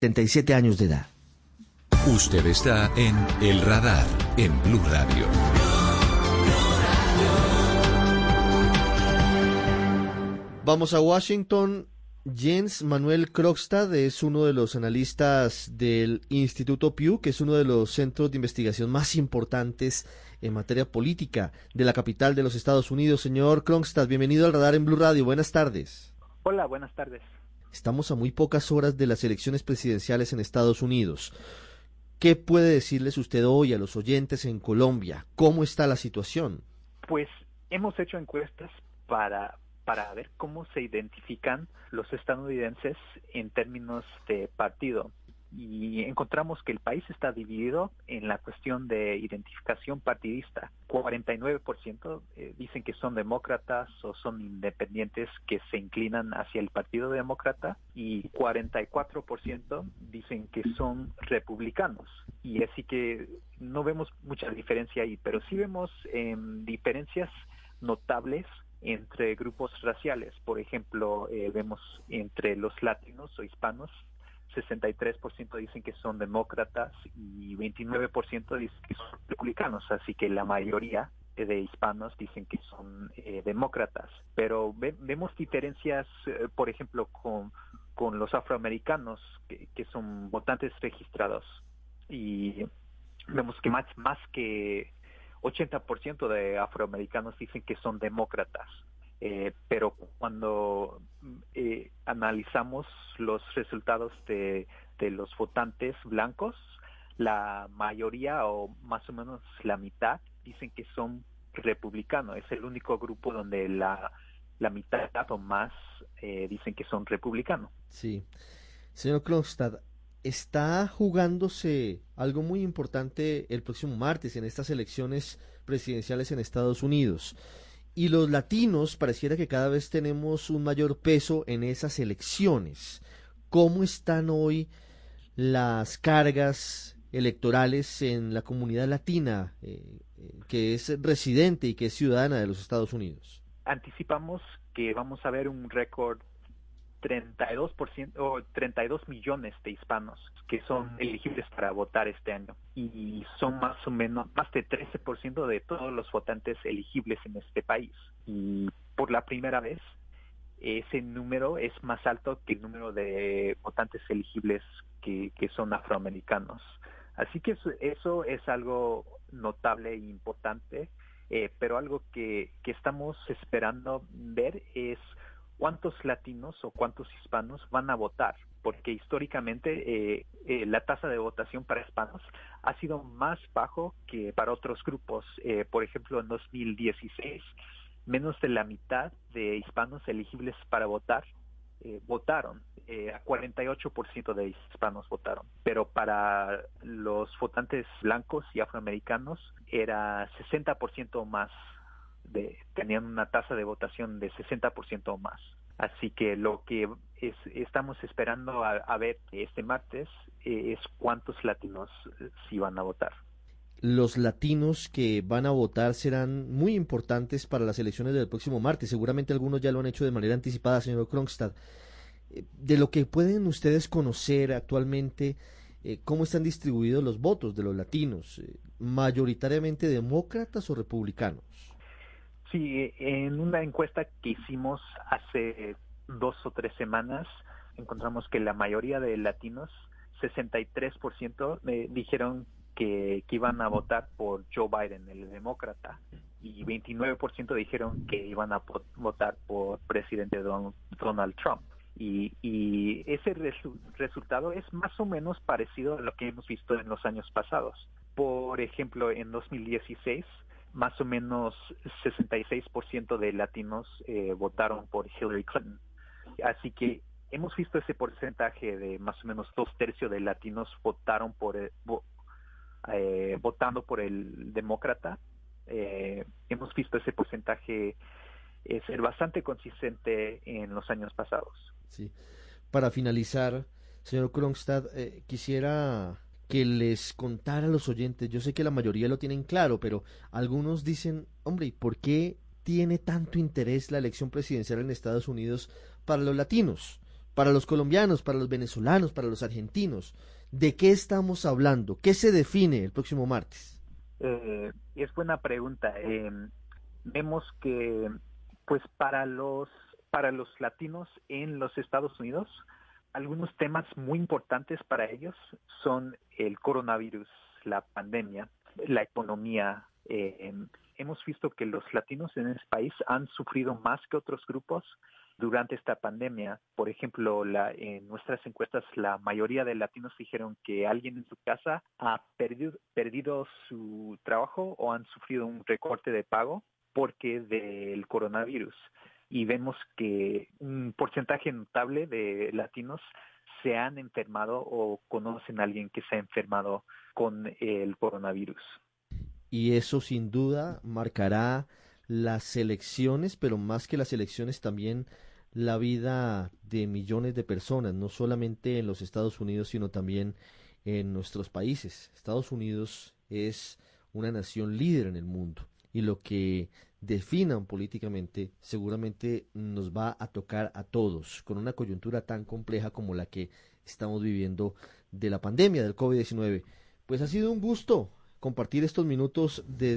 77 años de edad. Usted está en El Radar, en Blue Radio. Vamos a Washington. Jens Manuel Krogstad es uno de los analistas del Instituto Pew, que es uno de los centros de investigación más importantes en materia política de la capital de los Estados Unidos. Señor Krogstad, bienvenido al radar en Blue Radio. Buenas tardes. Hola, buenas tardes. Estamos a muy pocas horas de las elecciones presidenciales en Estados Unidos. ¿Qué puede decirles usted hoy a los oyentes en Colombia? ¿Cómo está la situación? Pues hemos hecho encuestas para, para ver cómo se identifican los estadounidenses en términos de partido y encontramos que el país está dividido en la cuestión de identificación partidista. 49% eh, dicen que son demócratas o son independientes que se inclinan hacia el Partido Demócrata y 44% dicen que son republicanos. Y así que no vemos mucha diferencia ahí, pero sí vemos eh, diferencias notables entre grupos raciales. Por ejemplo, eh, vemos entre los latinos o hispanos 63% dicen que son demócratas y 29% dicen que son republicanos, así que la mayoría de hispanos dicen que son eh, demócratas, pero vemos diferencias, eh, por ejemplo, con, los afroamericanos que, que, son votantes registrados y vemos que más, más que 80% de afroamericanos dicen que son demócratas. Eh, pero cuando eh, analizamos los resultados de, de los votantes blancos, la mayoría o más o menos la mitad dicen que son republicanos. Es el único grupo donde la, mitad o más eh, dicen que son republicanos. Sí. Señor Kronstad, está jugándose algo muy importante el próximo martes en estas elecciones presidenciales en Estados Unidos y los latinos pareciera que cada vez tenemos un mayor peso en esas elecciones. ¿Cómo están hoy las cargas electorales en la comunidad latina eh, eh, que es residente y que es ciudadana de los Estados Unidos? Anticipamos que vamos a ver un récord 32% o 32 millones de hispanos que son elegibles para votar este año. Y son más o menos más de 13% de todos los votantes elegibles en este país. Y por la primera vez ese número es más alto que el número de votantes elegibles que, que son afroamericanos. Así que eso, eso es algo notable e importante, eh, pero algo que, que estamos esperando ver es cuántos latinos o cuántos hispanos van a votar, porque históricamente eh, eh, la tasa de votación para hispanos ha sido más bajo que para otros grupos. Eh, por ejemplo, en 2016, menos de la mitad de hispanos elegibles para votar votaron, a 48% de hispanos votaron, pero para los votantes blancos y afroamericanos era 60% más de, tenían una tasa de votación de 60% o más. Así que lo que es, estamos esperando a, ver este martes eh, es cuántos latinos eh, sí van a votar. Los latinos que van a votar serán muy importantes para las elecciones del próximo martes. Seguramente algunos ya lo han hecho de manera anticipada, señor Kronstad. Eh, de lo que pueden ustedes conocer actualmente, ¿cómo están distribuidos los votos de los latinos? ¿Mayoritariamente demócratas o republicanos? Sí, en una encuesta que hicimos hace dos o tres semanas, encontramos que la mayoría de latinos, 63%, me dijeron que, que, iban a votar por Joe Biden, el demócrata, y 29% dijeron que iban a votar por presidente Donald Trump. Y, y ese resultado es más o menos parecido a lo que hemos visto en los años pasados. Por ejemplo, en 2016 más o menos 66% de latinos eh, votaron por Hillary Clinton. Así que hemos visto ese porcentaje de más o menos dos tercios de latinos votaron por eh, eh, votando por el demócrata. hemos visto ese porcentaje ser bastante consistente en los años pasados. Sí. Para finalizar, señor Kronstad, quisiera que les contara a los oyentes, yo sé que la mayoría lo tienen claro, pero algunos dicen, hombre, ¿y por qué tiene tanto interés la elección presidencial en Estados Unidos para los latinos? para los colombianos, para los venezolanos, para los argentinos. ¿De qué estamos hablando? ¿Qué se define el próximo martes? Eh, es buena pregunta. Eh, vemos que, pues, para los para los latinos en los Estados Unidos, algunos temas muy importantes para ellos son el coronavirus, la pandemia, la economía. Eh, hemos visto que los latinos en ese país han sufrido más que otros grupos durante esta pandemia. Por ejemplo, la, en nuestras encuestas la mayoría de latinos dijeron que alguien en su casa ha perdido su trabajo o han sufrido un recorte de pago porque del coronavirus. Y vemos que un porcentaje notable de latinos se han enfermado o conocen a alguien que se ha enfermado con el coronavirus. Y eso sin duda marcará las elecciones, pero más que las elecciones también la vida de millones de personas, no solamente en los Estados Unidos, sino también en nuestros países. Estados Unidos es una nación líder en el mundo y lo que definan políticamente seguramente nos va a tocar a todos con una coyuntura tan compleja como la que estamos viviendo de la pandemia del COVID-19. Pues ha sido un gusto compartir estos minutos desde